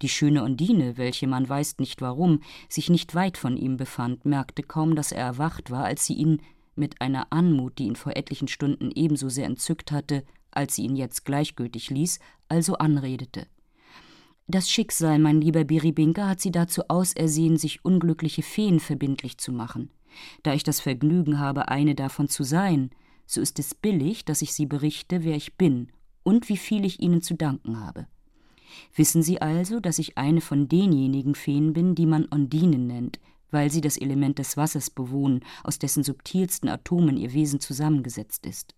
Die schöne Undine, welche man weiß nicht warum, sich nicht weit von ihm befand, merkte kaum, dass er erwacht war, als sie ihn mit einer Anmut, die ihn vor etlichen Stunden ebenso sehr entzückt hatte, als sie ihn jetzt gleichgültig ließ, also anredete. Das Schicksal, mein lieber Biribinka, hat sie dazu ausersehen, sich unglückliche Feen verbindlich zu machen. Da ich das Vergnügen habe, eine davon zu sein, so ist es billig, dass ich Sie berichte, wer ich bin und wie viel ich Ihnen zu danken habe. Wissen Sie also, dass ich eine von denjenigen Feen bin, die man Ondinen nennt, weil sie das Element des Wassers bewohnen, aus dessen subtilsten Atomen ihr Wesen zusammengesetzt ist.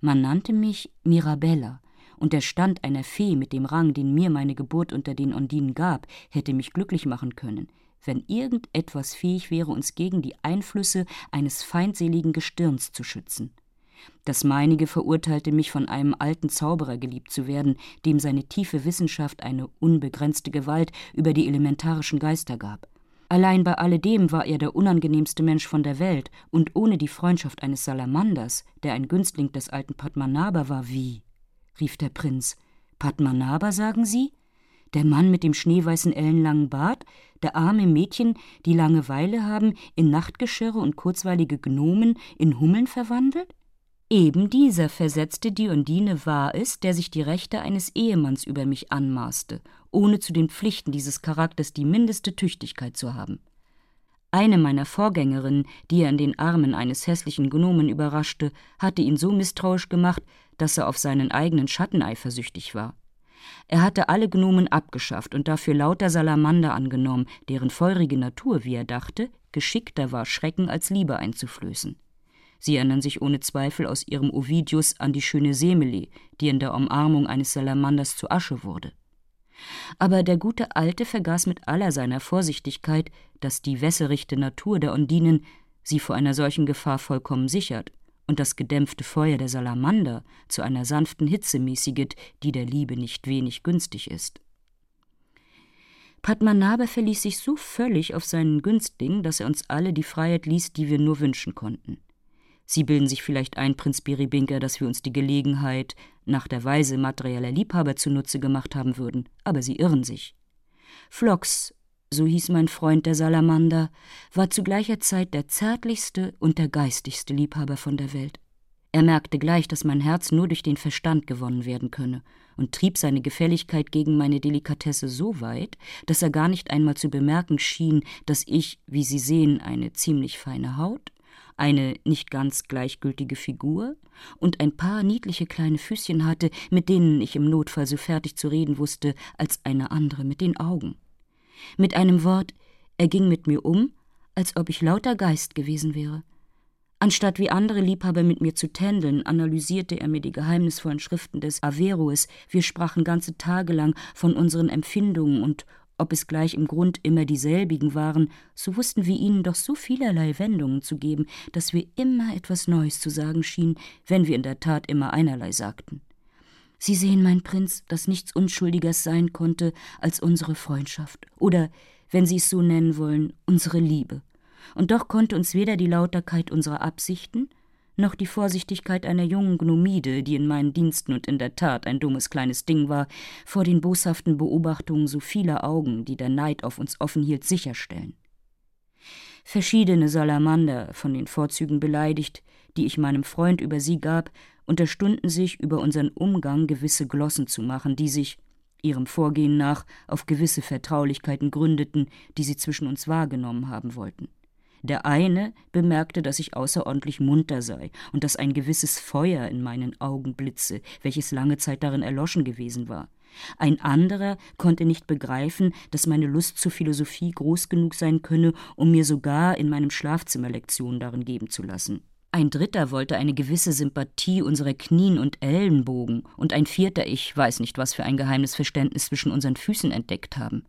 Man nannte mich Mirabella, und der Stand einer Fee mit dem Rang, den mir meine Geburt unter den Ondinen gab, hätte mich glücklich machen können, wenn irgendetwas fähig wäre, uns gegen die Einflüsse eines feindseligen Gestirns zu schützen. Das meinige verurteilte mich, von einem alten Zauberer geliebt zu werden, dem seine tiefe Wissenschaft eine unbegrenzte Gewalt über die elementarischen Geister gab. Allein bei alledem war er der unangenehmste Mensch von der Welt, und ohne die Freundschaft eines Salamanders, der ein Günstling des alten Padmanabha war, wie? rief der Prinz. Padmanabha, sagen Sie? Der Mann mit dem schneeweißen ellenlangen Bart, der arme Mädchen, die Langeweile haben, in Nachtgeschirre und kurzweilige Gnomen in Hummeln verwandelt? Eben dieser, versetzte die Undine, war es, der sich die Rechte eines Ehemanns über mich anmaßte, ohne zu den Pflichten dieses Charakters die mindeste Tüchtigkeit zu haben. Eine meiner Vorgängerinnen, die er in den Armen eines hässlichen Gnomen überraschte, hatte ihn so misstrauisch gemacht, dass er auf seinen eigenen Schatten eifersüchtig war. Er hatte alle Gnomen abgeschafft und dafür lauter Salamander angenommen, deren feurige Natur, wie er dachte, geschickter war, Schrecken als Liebe einzuflößen. Sie erinnern sich ohne Zweifel aus ihrem Ovidius an die schöne Semele, die in der Umarmung eines Salamanders zu Asche wurde. Aber der gute Alte vergaß mit aller seiner Vorsichtigkeit, dass die wässerichte Natur der Undinen sie vor einer solchen Gefahr vollkommen sichert und das gedämpfte Feuer der Salamander zu einer sanften Hitze mäßiget, die der Liebe nicht wenig günstig ist. Padmanabha verließ sich so völlig auf seinen Günstling, dass er uns alle die Freiheit ließ, die wir nur wünschen konnten. Sie bilden sich vielleicht ein, Prinz Biribinka, dass wir uns die Gelegenheit nach der Weise materieller Liebhaber zunutze gemacht haben würden, aber sie irren sich. Phlox, so hieß mein Freund der Salamander, war zu gleicher Zeit der zärtlichste und der geistigste Liebhaber von der Welt. Er merkte gleich, dass mein Herz nur durch den Verstand gewonnen werden könne, und trieb seine Gefälligkeit gegen meine Delikatesse so weit, dass er gar nicht einmal zu bemerken schien, dass ich, wie Sie sehen, eine ziemlich feine Haut, eine nicht ganz gleichgültige Figur und ein paar niedliche kleine Füßchen hatte, mit denen ich im Notfall so fertig zu reden wusste als eine andere mit den Augen. Mit einem Wort, er ging mit mir um, als ob ich lauter Geist gewesen wäre. Anstatt wie andere Liebhaber mit mir zu tändeln, analysierte er mir die geheimnisvollen Schriften des Averroes. Wir sprachen ganze Tage lang von unseren Empfindungen und ob es gleich im Grund immer dieselbigen waren, so wussten wir ihnen doch so vielerlei Wendungen zu geben, dass wir immer etwas Neues zu sagen schienen, wenn wir in der Tat immer einerlei sagten. Sie sehen, mein Prinz, dass nichts Unschuldigers sein konnte als unsere Freundschaft, oder, wenn Sie es so nennen wollen, unsere Liebe. Und doch konnte uns weder die Lauterkeit unserer Absichten, noch die Vorsichtigkeit einer jungen Gnomide, die in meinen Diensten und in der Tat ein dummes kleines Ding war, vor den boshaften Beobachtungen so vieler Augen, die der Neid auf uns offen hielt, sicherstellen. Verschiedene Salamander, von den Vorzügen beleidigt, die ich meinem Freund über sie gab, unterstunden sich, über unseren Umgang gewisse Glossen zu machen, die sich, ihrem Vorgehen nach, auf gewisse Vertraulichkeiten gründeten, die sie zwischen uns wahrgenommen haben wollten. Der eine bemerkte, dass ich außerordentlich munter sei und dass ein gewisses Feuer in meinen Augen blitze, welches lange Zeit darin erloschen gewesen war. Ein anderer konnte nicht begreifen, dass meine Lust zur Philosophie groß genug sein könne, um mir sogar in meinem Schlafzimmer Lektionen darin geben zu lassen. Ein dritter wollte eine gewisse Sympathie unserer Knien und Ellenbogen, und ein vierter, ich weiß nicht, was für ein geheimes Verständnis zwischen unseren Füßen entdeckt haben.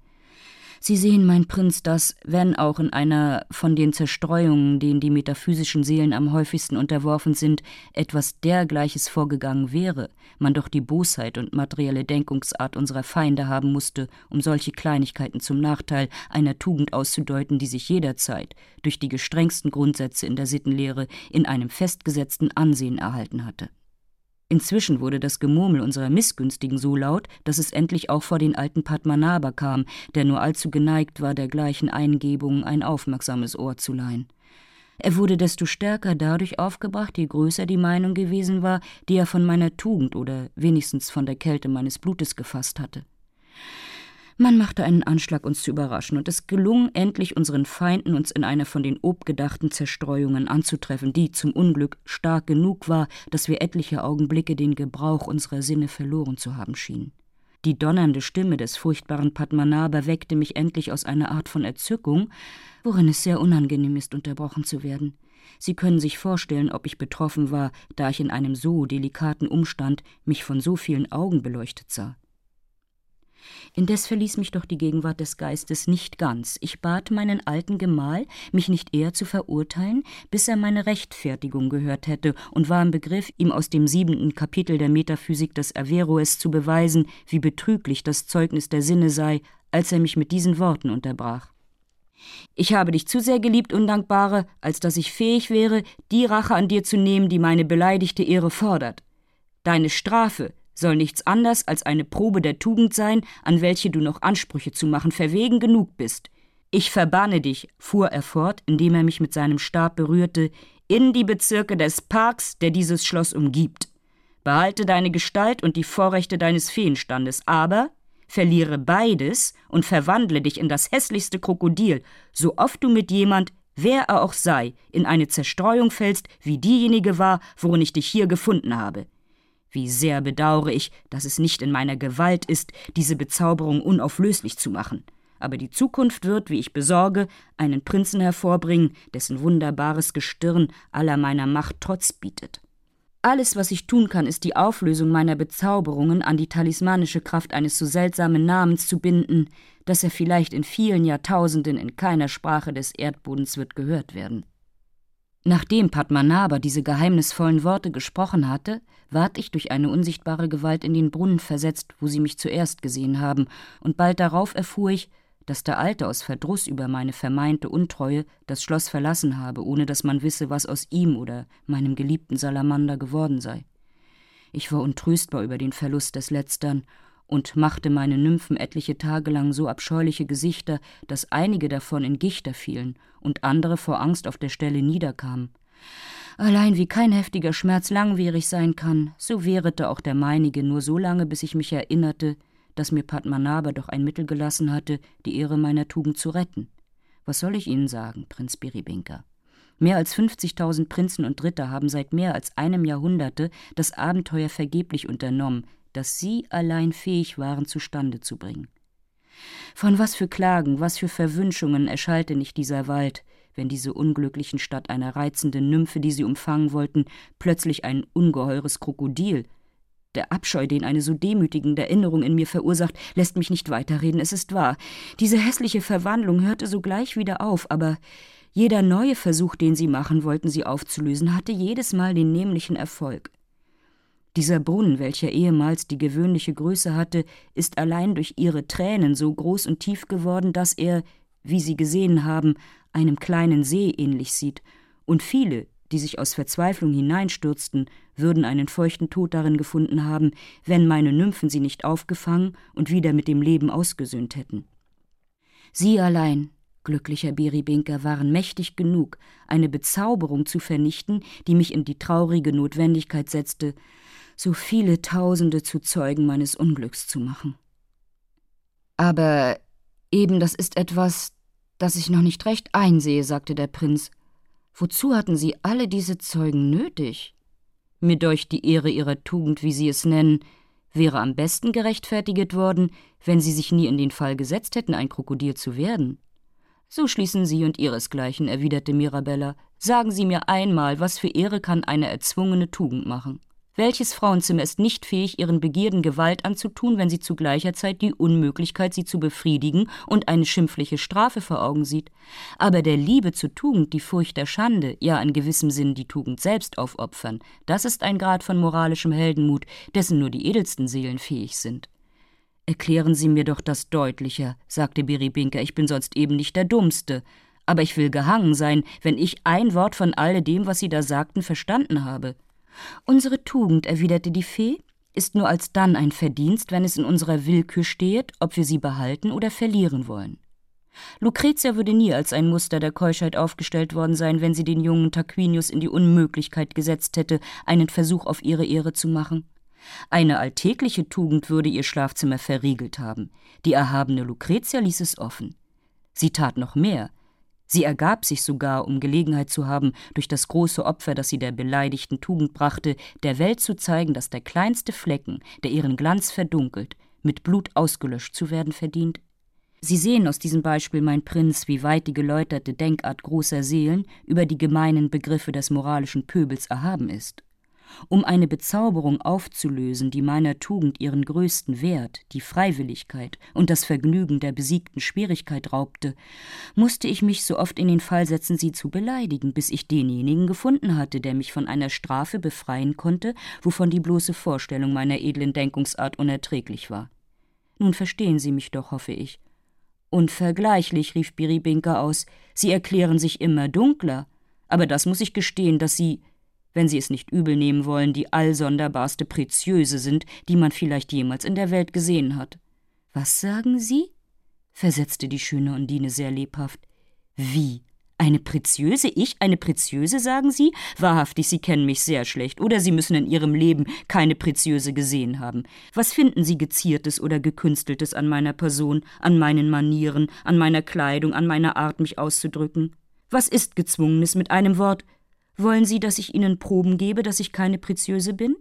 Sie sehen, mein Prinz, dass, wenn auch in einer von den Zerstreuungen, denen die metaphysischen Seelen am häufigsten unterworfen sind, etwas dergleiches vorgegangen wäre, man doch die Bosheit und materielle Denkungsart unserer Feinde haben musste, um solche Kleinigkeiten zum Nachteil einer Tugend auszudeuten, die sich jederzeit durch die gestrengsten Grundsätze in der Sittenlehre in einem festgesetzten Ansehen erhalten hatte. Inzwischen wurde das Gemurmel unserer Missgünstigen so laut, dass es endlich auch vor den alten Padmanabha kam, der nur allzu geneigt war, dergleichen Eingebungen ein aufmerksames Ohr zu leihen. Er wurde desto stärker dadurch aufgebracht, je größer die Meinung gewesen war, die er von meiner Tugend oder wenigstens von der Kälte meines Blutes gefasst hatte. Man machte einen Anschlag, uns zu überraschen, und es gelung endlich unseren Feinden, uns in einer von den obgedachten Zerstreuungen anzutreffen, die zum Unglück stark genug war, dass wir etliche Augenblicke den Gebrauch unserer Sinne verloren zu haben schienen. Die donnernde Stimme des furchtbaren Padmanabha weckte mich endlich aus einer Art von Erzückung, worin es sehr unangenehm ist, unterbrochen zu werden. Sie können sich vorstellen, ob ich betroffen war, da ich in einem so delikaten Umstand mich von so vielen Augen beleuchtet sah. Indes verließ mich doch die Gegenwart des Geistes nicht ganz. Ich bat meinen alten Gemahl, mich nicht eher zu verurteilen, bis er meine Rechtfertigung gehört hätte, und war im Begriff, ihm aus dem siebenten Kapitel der Metaphysik des Averroes zu beweisen, wie betrüglich das Zeugnis der Sinne sei, als er mich mit diesen Worten unterbrach. Ich habe dich zu sehr geliebt, Undankbare, als dass ich fähig wäre, die Rache an dir zu nehmen, die meine beleidigte Ehre fordert. Deine Strafe, soll nichts anders als eine Probe der Tugend sein, an welche du noch Ansprüche zu machen verwegen genug bist. Ich verbanne dich, fuhr er fort, indem er mich mit seinem Stab berührte, in die Bezirke des Parks, der dieses Schloss umgibt. Behalte deine Gestalt und die Vorrechte deines Feenstandes, aber verliere beides und verwandle dich in das hässlichste Krokodil, so oft du mit jemand, wer er auch sei, in eine Zerstreuung fällst, wie diejenige war, worin ich dich hier gefunden habe. Wie sehr bedauere ich, dass es nicht in meiner Gewalt ist, diese Bezauberung unauflöslich zu machen. Aber die Zukunft wird, wie ich besorge, einen Prinzen hervorbringen, dessen wunderbares Gestirn aller meiner Macht Trotz bietet. Alles, was ich tun kann, ist die Auflösung meiner Bezauberungen an die talismanische Kraft eines so seltsamen Namens zu binden, dass er vielleicht in vielen Jahrtausenden in keiner Sprache des Erdbodens wird gehört werden. Nachdem Padmanabha diese geheimnisvollen Worte gesprochen hatte, ward ich durch eine unsichtbare Gewalt in den Brunnen versetzt, wo sie mich zuerst gesehen haben, und bald darauf erfuhr ich, dass der Alte aus Verdruss über meine vermeinte Untreue das Schloss verlassen habe, ohne dass man wisse, was aus ihm oder meinem geliebten Salamander geworden sei. Ich war untröstbar über den Verlust des Letztern und machte meine Nymphen etliche Tage lang so abscheuliche Gesichter, dass einige davon in Gichter fielen und andere vor Angst auf der Stelle niederkamen. Allein wie kein heftiger Schmerz langwierig sein kann, so währete auch der meinige nur so lange, bis ich mich erinnerte, dass mir Padmanabha doch ein Mittel gelassen hatte, die Ehre meiner Tugend zu retten. Was soll ich Ihnen sagen, Prinz Biribinka? Mehr als 50.000 Prinzen und Ritter haben seit mehr als einem Jahrhunderte das Abenteuer vergeblich unternommen, das sie allein fähig waren zustande zu bringen. Von was für Klagen, was für Verwünschungen erschallte nicht dieser Wald, wenn diese unglücklichen statt einer reizenden Nymphe, die sie umfangen wollten, plötzlich ein ungeheures Krokodil. Der Abscheu, den eine so demütigende Erinnerung in mir verursacht, lässt mich nicht weiterreden, es ist wahr. Diese hässliche Verwandlung hörte sogleich wieder auf, aber jeder neue Versuch, den sie machen wollten, sie aufzulösen, hatte jedes Mal den nämlichen Erfolg. Dieser Brunnen, welcher ehemals die gewöhnliche Größe hatte, ist allein durch ihre Tränen so groß und tief geworden, dass er, wie Sie gesehen haben, einem kleinen See ähnlich sieht, und viele, die sich aus Verzweiflung hineinstürzten, würden einen feuchten Tod darin gefunden haben, wenn meine Nymphen sie nicht aufgefangen und wieder mit dem Leben ausgesöhnt hätten. Sie allein, glücklicher Beribinker, waren mächtig genug, eine Bezauberung zu vernichten, die mich in die traurige Notwendigkeit setzte, so viele Tausende zu Zeugen meines Unglücks zu machen. Aber eben das ist etwas, das ich noch nicht recht einsehe, sagte der Prinz. Wozu hatten Sie alle diese Zeugen nötig? Mir deucht die Ehre Ihrer Tugend, wie Sie es nennen, wäre am besten gerechtfertigt worden, wenn Sie sich nie in den Fall gesetzt hätten, ein Krokodil zu werden. So schließen Sie und Ihresgleichen, erwiderte Mirabella. Sagen Sie mir einmal, was für Ehre kann eine erzwungene Tugend machen? Welches Frauenzimmer ist nicht fähig, ihren Begierden Gewalt anzutun, wenn sie zu gleicher Zeit die Unmöglichkeit, sie zu befriedigen und eine schimpfliche Strafe vor Augen sieht? Aber der Liebe zur Tugend die Furcht der Schande, ja in gewissem Sinn die Tugend selbst aufopfern, das ist ein Grad von moralischem Heldenmut, dessen nur die edelsten Seelen fähig sind. Erklären Sie mir doch das deutlicher, sagte Biribinka, ich bin sonst eben nicht der Dummste. Aber ich will gehangen sein, wenn ich ein Wort von alledem, was Sie da sagten, verstanden habe. Unsere Tugend, erwiderte die Fee, ist nur alsdann ein Verdienst, wenn es in unserer Willkür steht, ob wir sie behalten oder verlieren wollen. Lucretia würde nie als ein Muster der Keuschheit aufgestellt worden sein, wenn sie den jungen Tarquinius in die Unmöglichkeit gesetzt hätte, einen Versuch auf ihre Ehre zu machen. Eine alltägliche Tugend würde ihr Schlafzimmer verriegelt haben. Die erhabene Lucretia ließ es offen. Sie tat noch mehr. Sie ergab sich sogar, um Gelegenheit zu haben, durch das große Opfer, das sie der beleidigten Tugend brachte, der Welt zu zeigen, dass der kleinste Flecken, der ihren Glanz verdunkelt, mit Blut ausgelöscht zu werden verdient. Sie sehen aus diesem Beispiel, mein Prinz, wie weit die geläuterte Denkart großer Seelen über die gemeinen Begriffe des moralischen Pöbels erhaben ist. Um eine Bezauberung aufzulösen, die meiner Tugend ihren größten Wert, die Freiwilligkeit und das Vergnügen der besiegten Schwierigkeit raubte, musste ich mich so oft in den Fall setzen, sie zu beleidigen, bis ich denjenigen gefunden hatte, der mich von einer Strafe befreien konnte, wovon die bloße Vorstellung meiner edlen Denkungsart unerträglich war. Nun verstehen Sie mich doch, hoffe ich. Unvergleichlich, rief Biribinka aus, Sie erklären sich immer dunkler, aber das muss ich gestehen, dass Sie wenn Sie es nicht übel nehmen wollen, die allsonderbarste Preziöse sind, die man vielleicht jemals in der Welt gesehen hat. Was sagen Sie? versetzte die schöne Undine sehr lebhaft. Wie? Eine Preziöse? Ich eine Preziöse, sagen Sie? Wahrhaftig, Sie kennen mich sehr schlecht, oder Sie müssen in Ihrem Leben keine Preziöse gesehen haben. Was finden Sie Geziertes oder Gekünsteltes an meiner Person, an meinen Manieren, an meiner Kleidung, an meiner Art, mich auszudrücken? Was ist Gezwungenes mit einem Wort? Wollen Sie, dass ich Ihnen Proben gebe, dass ich keine Preziöse bin?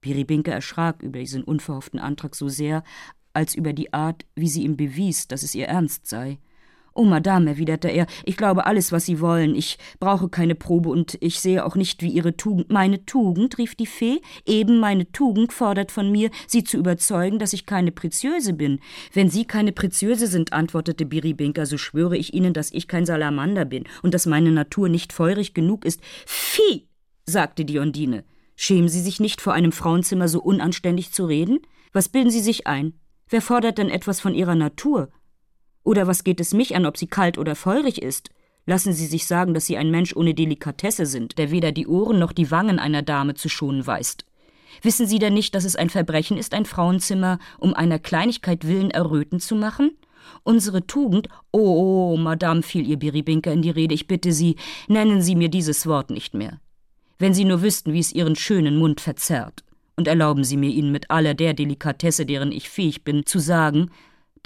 Biribinke erschrak über diesen unverhofften Antrag so sehr, als über die Art, wie sie ihm bewies, dass es ihr ernst sei. Oh, Madame, erwiderte er, ich glaube alles, was Sie wollen. Ich brauche keine Probe und ich sehe auch nicht, wie Ihre Tugend. Meine Tugend, rief die Fee, eben meine Tugend fordert von mir, Sie zu überzeugen, dass ich keine Preziöse bin. Wenn Sie keine Preziöse sind, antwortete Biribinka, so schwöre ich Ihnen, dass ich kein Salamander bin und dass meine Natur nicht feurig genug ist. Vieh, sagte die Ondine. Schämen Sie sich nicht, vor einem Frauenzimmer so unanständig zu reden? Was bilden Sie sich ein? Wer fordert denn etwas von Ihrer Natur? Oder was geht es mich an, ob sie kalt oder feurig ist? Lassen Sie sich sagen, dass Sie ein Mensch ohne Delikatesse sind, der weder die Ohren noch die Wangen einer Dame zu schonen weiß. Wissen Sie denn nicht, dass es ein Verbrechen ist, ein Frauenzimmer um einer Kleinigkeit willen erröten zu machen? Unsere Tugend, oh, oh, Madame, fiel ihr Biribinka in die Rede, ich bitte Sie, nennen Sie mir dieses Wort nicht mehr. Wenn Sie nur wüssten, wie es Ihren schönen Mund verzerrt. Und erlauben Sie mir Ihnen mit aller der Delikatesse, deren ich fähig bin, zu sagen,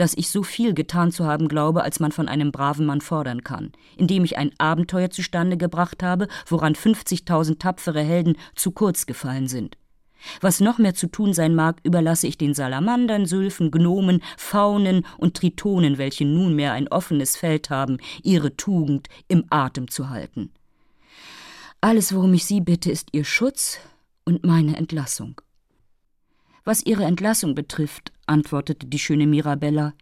dass ich so viel getan zu haben glaube, als man von einem braven Mann fordern kann, indem ich ein Abenteuer zustande gebracht habe, woran 50.000 tapfere Helden zu kurz gefallen sind. Was noch mehr zu tun sein mag, überlasse ich den Salamandern, Sylphen, Gnomen, Faunen und Tritonen, welche nunmehr ein offenes Feld haben, ihre Tugend im Atem zu halten. Alles, worum ich Sie bitte, ist Ihr Schutz und meine Entlassung. Was Ihre Entlassung betrifft, antwortete die schöne Mirabella,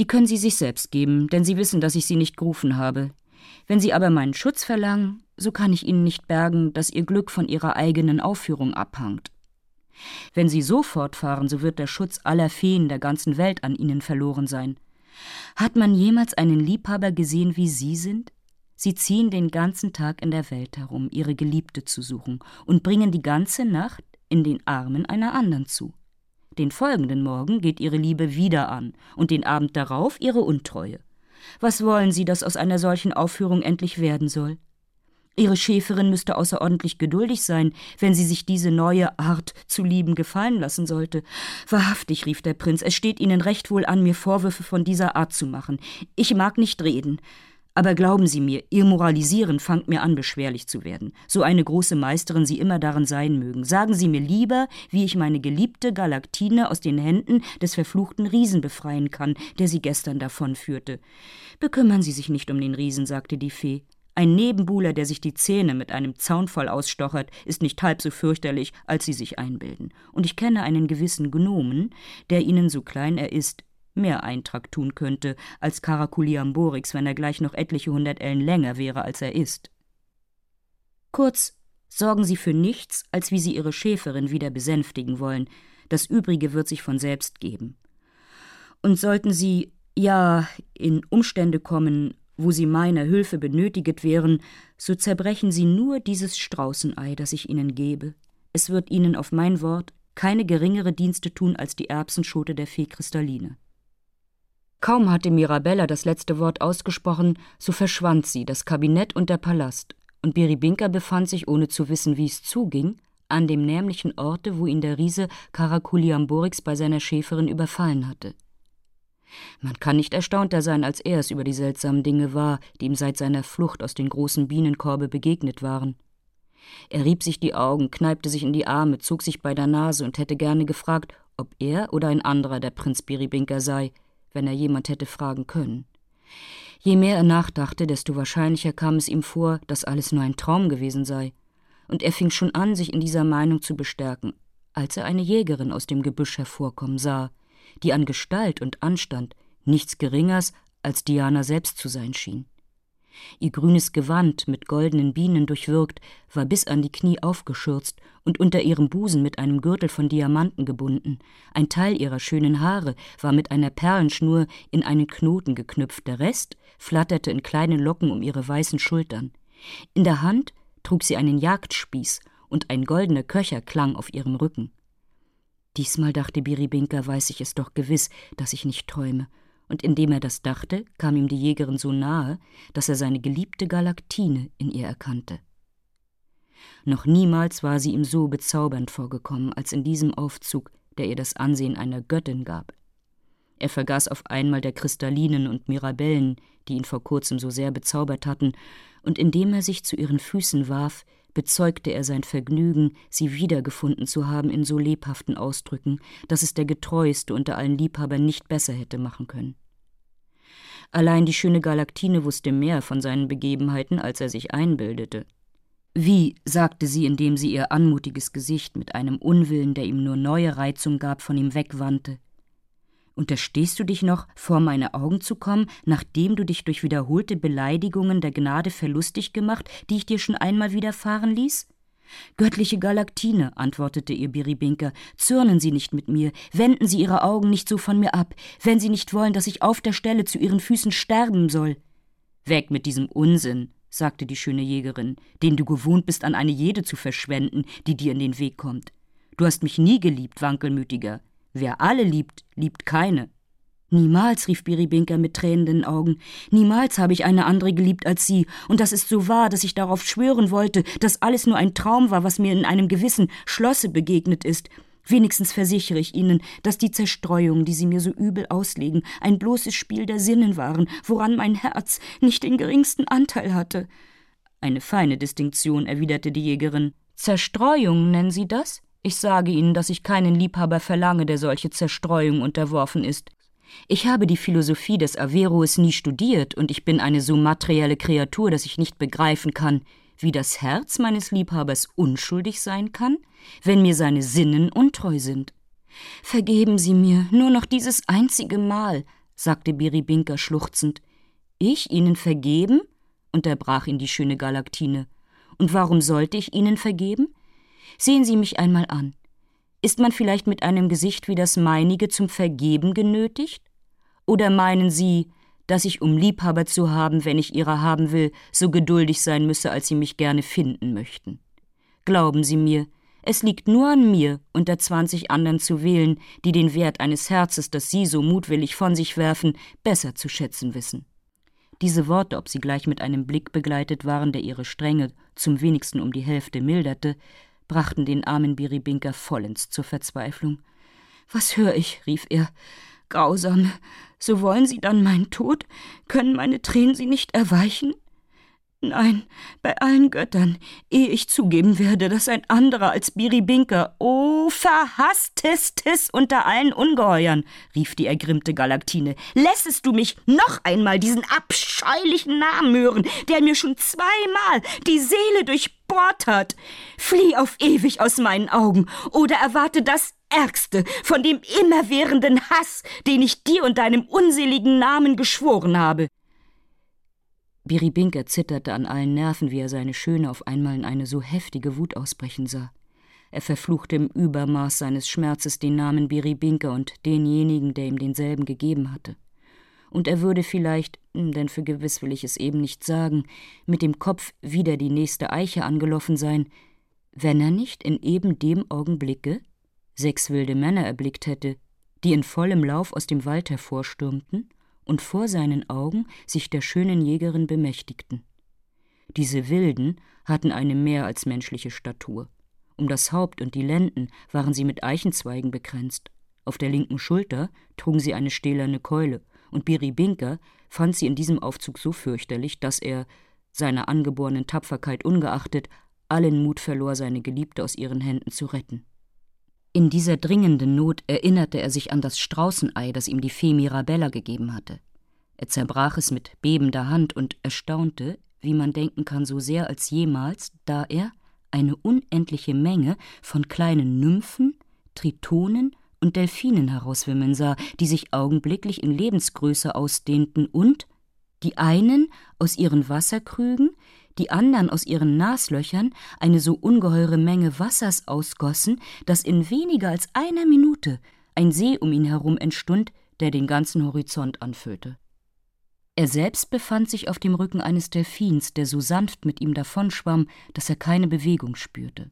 die können Sie sich selbst geben, denn Sie wissen, dass ich Sie nicht gerufen habe. Wenn Sie aber meinen Schutz verlangen, so kann ich Ihnen nicht bergen, dass Ihr Glück von Ihrer eigenen Aufführung abhangt. Wenn Sie so fortfahren, so wird der Schutz aller Feen der ganzen Welt an Ihnen verloren sein. Hat man jemals einen Liebhaber gesehen, wie Sie sind? Sie ziehen den ganzen Tag in der Welt herum, Ihre Geliebte zu suchen, und bringen die ganze Nacht in den Armen einer anderen zu. Den folgenden Morgen geht ihre Liebe wieder an und den Abend darauf ihre Untreue. Was wollen Sie, dass aus einer solchen Aufführung endlich werden soll? Ihre Schäferin müsste außerordentlich geduldig sein, wenn sie sich diese neue Art zu lieben gefallen lassen sollte. Wahrhaftig, rief der Prinz, es steht Ihnen recht wohl an, mir Vorwürfe von dieser Art zu machen. Ich mag nicht reden. Aber glauben Sie mir, Ihr Moralisieren fangt mir an, beschwerlich zu werden, so eine große Meisterin Sie immer darin sein mögen. Sagen Sie mir lieber, wie ich meine geliebte Galaktine aus den Händen des verfluchten Riesen befreien kann, der sie gestern davonführte. Bekümmern Sie sich nicht um den Riesen, sagte die Fee. Ein Nebenbuhler, der sich die Zähne mit einem Zaunfall ausstochert, ist nicht halb so fürchterlich, als Sie sich einbilden. Und ich kenne einen gewissen Gnomen, der Ihnen, so klein er ist, mehr Eintrag tun könnte als Caraculiamborix, wenn er gleich noch etliche hundert Ellen länger wäre, als er ist. Kurz, sorgen Sie für nichts, als wie Sie Ihre Schäferin wieder besänftigen wollen, das Übrige wird sich von selbst geben. Und sollten Sie, ja, in Umstände kommen, wo sie meiner Hilfe benötiget wären, so zerbrechen sie nur dieses Straußenei, das ich ihnen gebe. Es wird ihnen auf mein Wort keine geringere Dienste tun als die Erbsenschote der Fee Kristalline. Kaum hatte Mirabella das letzte Wort ausgesprochen, so verschwand sie, das Kabinett und der Palast, und Biribinka befand sich, ohne zu wissen, wie es zuging, an dem nämlichen Orte, wo ihn der Riese Karakuliamborix bei seiner Schäferin überfallen hatte. Man kann nicht erstaunter sein, als er es über die seltsamen Dinge war, die ihm seit seiner Flucht aus den großen Bienenkorbe begegnet waren. Er rieb sich die Augen, kneipte sich in die Arme, zog sich bei der Nase und hätte gerne gefragt, ob er oder ein anderer der Prinz Biribinka sei, wenn er jemand hätte fragen können. Je mehr er nachdachte, desto wahrscheinlicher kam es ihm vor, dass alles nur ein Traum gewesen sei. Und er fing schon an, sich in dieser Meinung zu bestärken, als er eine Jägerin aus dem Gebüsch hervorkommen sah, die an Gestalt und Anstand nichts Geringers als Diana selbst zu sein schien. Ihr grünes Gewand, mit goldenen Bienen durchwirkt, war bis an die Knie aufgeschürzt und unter ihrem Busen mit einem Gürtel von Diamanten gebunden. Ein Teil ihrer schönen Haare war mit einer Perlenschnur in einen Knoten geknüpft, der Rest flatterte in kleinen Locken um ihre weißen Schultern. In der Hand trug sie einen Jagdspieß und ein goldener Köcher klang auf ihrem Rücken. Diesmal dachte Biribinka, weiß ich es doch gewiss, dass ich nicht träume. Und indem er das dachte, kam ihm die Jägerin so nahe, dass er seine geliebte Galaktine in ihr erkannte. Noch niemals war sie ihm so bezaubernd vorgekommen als in diesem Aufzug, der ihr das Ansehen einer Göttin gab. Er vergaß auf einmal der Kristallinen und Mirabellen, die ihn vor kurzem so sehr bezaubert hatten, und indem er sich zu ihren Füßen warf, bezeugte er sein Vergnügen, sie wiedergefunden zu haben in so lebhaften Ausdrücken, dass es der getreueste unter allen Liebhabern nicht besser hätte machen können. Allein die schöne Galaktine wusste mehr von seinen Begebenheiten, als er sich einbildete. Wie, sagte sie, indem sie ihr anmutiges Gesicht mit einem Unwillen, der ihm nur neue Reizung gab, von ihm wegwandte, Unterstehst du dich noch, vor meine Augen zu kommen, nachdem du dich durch wiederholte Beleidigungen der Gnade verlustig gemacht, die ich dir schon einmal widerfahren ließ? Göttliche Galaktine, antwortete ihr Biribinka, zürnen Sie nicht mit mir, wenden Sie Ihre Augen nicht so von mir ab, wenn Sie nicht wollen, dass ich auf der Stelle zu Ihren Füßen sterben soll. Weg mit diesem Unsinn, sagte die schöne Jägerin, den du gewohnt bist, an eine jede zu verschwenden, die dir in den Weg kommt. Du hast mich nie geliebt, Wankelmütiger. Wer alle liebt, liebt keine. Niemals, rief Biribinka mit tränenden Augen, niemals habe ich eine andere geliebt als Sie, und das ist so wahr, dass ich darauf schwören wollte, dass alles nur ein Traum war, was mir in einem gewissen Schlosse begegnet ist. Wenigstens versichere ich Ihnen, dass die Zerstreuungen, die Sie mir so übel auslegen, ein bloßes Spiel der Sinnen waren, woran mein Herz nicht den geringsten Anteil hatte. Eine feine Distinktion, erwiderte die Jägerin. Zerstreuung nennen Sie das? Ich sage Ihnen, dass ich keinen Liebhaber verlange, der solche Zerstreuung unterworfen ist. Ich habe die Philosophie des Averroes nie studiert, und ich bin eine so materielle Kreatur, dass ich nicht begreifen kann, wie das Herz meines Liebhabers unschuldig sein kann, wenn mir seine Sinnen untreu sind. Vergeben Sie mir nur noch dieses einzige Mal, sagte Biribinka schluchzend. Ich Ihnen vergeben? unterbrach ihn die schöne Galaktine. Und warum sollte ich Ihnen vergeben? Sehen Sie mich einmal an. Ist man vielleicht mit einem Gesicht wie das meinige zum Vergeben genötigt? Oder meinen Sie, dass ich, um Liebhaber zu haben, wenn ich ihrer haben will, so geduldig sein müsse, als Sie mich gerne finden möchten? Glauben Sie mir, es liegt nur an mir, unter zwanzig anderen zu wählen, die den Wert eines Herzes, das Sie so mutwillig von sich werfen, besser zu schätzen wissen. Diese Worte, ob sie gleich mit einem Blick begleitet waren, der ihre Strenge zum wenigsten um die Hälfte milderte, brachten den armen Biribinka vollends zur Verzweiflung. Was hör ich? rief er. Grausam. So wollen Sie dann meinen Tod? Können meine Tränen Sie nicht erweichen? Nein, bei allen Göttern, ehe ich zugeben werde, dass ein anderer als Biribinka, oh, verhasstestes unter allen Ungeheuern, rief die ergrimmte Galaktine, lässest du mich noch einmal diesen abscheulichen Namen hören, der mir schon zweimal die Seele durchbohrt hat. Flieh auf ewig aus meinen Augen oder erwarte das Ärgste von dem immerwährenden Hass, den ich dir und deinem unseligen Namen geschworen habe. Biribinka zitterte an allen Nerven, wie er seine Schöne auf einmal in eine so heftige Wut ausbrechen sah. Er verfluchte im Übermaß seines Schmerzes den Namen Biribinka und denjenigen, der ihm denselben gegeben hatte. Und er würde vielleicht, denn für gewiss will ich es eben nicht sagen, mit dem Kopf wieder die nächste Eiche angelaufen sein, wenn er nicht in eben dem Augenblicke sechs wilde Männer erblickt hätte, die in vollem Lauf aus dem Wald hervorstürmten und vor seinen Augen sich der schönen Jägerin bemächtigten. Diese Wilden hatten eine mehr als menschliche Statur. Um das Haupt und die Lenden waren sie mit Eichenzweigen bekränzt. Auf der linken Schulter trugen sie eine stählerne Keule, und Biri Binker fand sie in diesem Aufzug so fürchterlich, dass er, seiner angeborenen Tapferkeit ungeachtet, allen Mut verlor, seine Geliebte aus ihren Händen zu retten. In dieser dringenden Not erinnerte er sich an das Straußenei, das ihm die Fee Mirabella gegeben hatte. Er zerbrach es mit bebender Hand und erstaunte, wie man denken kann, so sehr als jemals, da er eine unendliche Menge von kleinen Nymphen, Tritonen und Delfinen herauswimmeln sah, die sich augenblicklich in Lebensgröße ausdehnten und die einen aus ihren Wasserkrügen, die anderen aus ihren Naslöchern eine so ungeheure Menge Wassers ausgossen, dass in weniger als einer Minute ein See um ihn herum entstund, der den ganzen Horizont anfüllte. Er selbst befand sich auf dem Rücken eines Delfins, der so sanft mit ihm davonschwamm, dass er keine Bewegung spürte.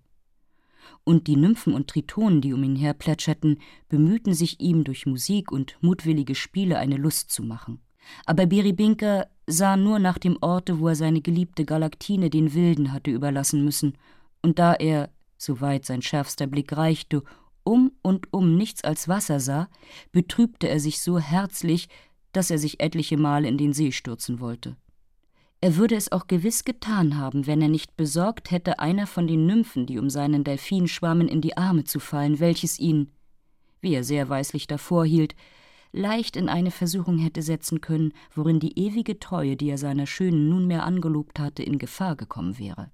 Und die Nymphen und Tritonen, die um ihn her plätscherten, bemühten sich ihm durch Musik und mutwillige Spiele eine Lust zu machen. Aber Beribinka sah nur nach dem Orte, wo er seine geliebte Galaktine den Wilden hatte überlassen müssen, und da er, soweit sein schärfster Blick reichte, um und um nichts als Wasser sah, betrübte er sich so herzlich, dass er sich etliche Male in den See stürzen wollte. Er würde es auch gewiss getan haben, wenn er nicht besorgt hätte, einer von den Nymphen, die um seinen Delfin schwammen, in die Arme zu fallen, welches ihn, wie er sehr weislich davor hielt, leicht in eine Versuchung hätte setzen können, worin die ewige Treue, die er seiner Schönen nunmehr angelobt hatte, in Gefahr gekommen wäre.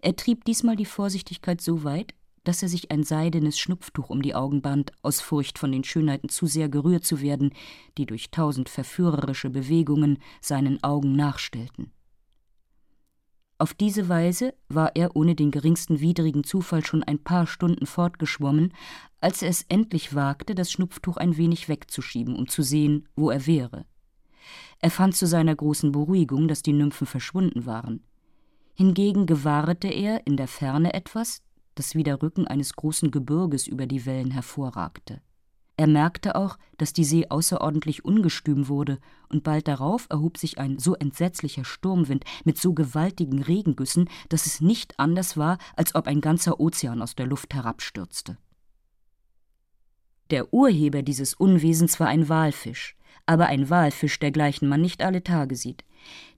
Er trieb diesmal die Vorsichtigkeit so weit, dass er sich ein seidenes Schnupftuch um die Augen band, aus Furcht von den Schönheiten zu sehr gerührt zu werden, die durch tausend verführerische Bewegungen seinen Augen nachstellten. Auf diese Weise war er ohne den geringsten widrigen Zufall schon ein paar Stunden fortgeschwommen, als er es endlich wagte, das Schnupftuch ein wenig wegzuschieben, um zu sehen, wo er wäre. Er fand zu seiner großen Beruhigung, dass die Nymphen verschwunden waren. Hingegen gewahrete er in der Ferne etwas, das wie der Rücken eines großen Gebirges über die Wellen hervorragte. Er merkte auch, dass die See außerordentlich ungestüm wurde, und bald darauf erhob sich ein so entsetzlicher Sturmwind mit so gewaltigen Regengüssen, dass es nicht anders war, als ob ein ganzer Ozean aus der Luft herabstürzte. Der Urheber dieses Unwesens war ein Walfisch, aber ein Walfisch, dergleichen man nicht alle Tage sieht.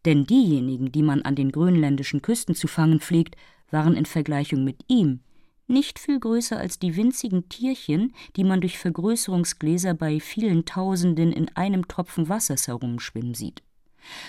Denn diejenigen, die man an den grönländischen Küsten zu fangen pflegt, waren in Vergleichung mit ihm nicht viel größer als die winzigen Tierchen, die man durch Vergrößerungsgläser bei vielen Tausenden in einem Tropfen Wassers herumschwimmen sieht.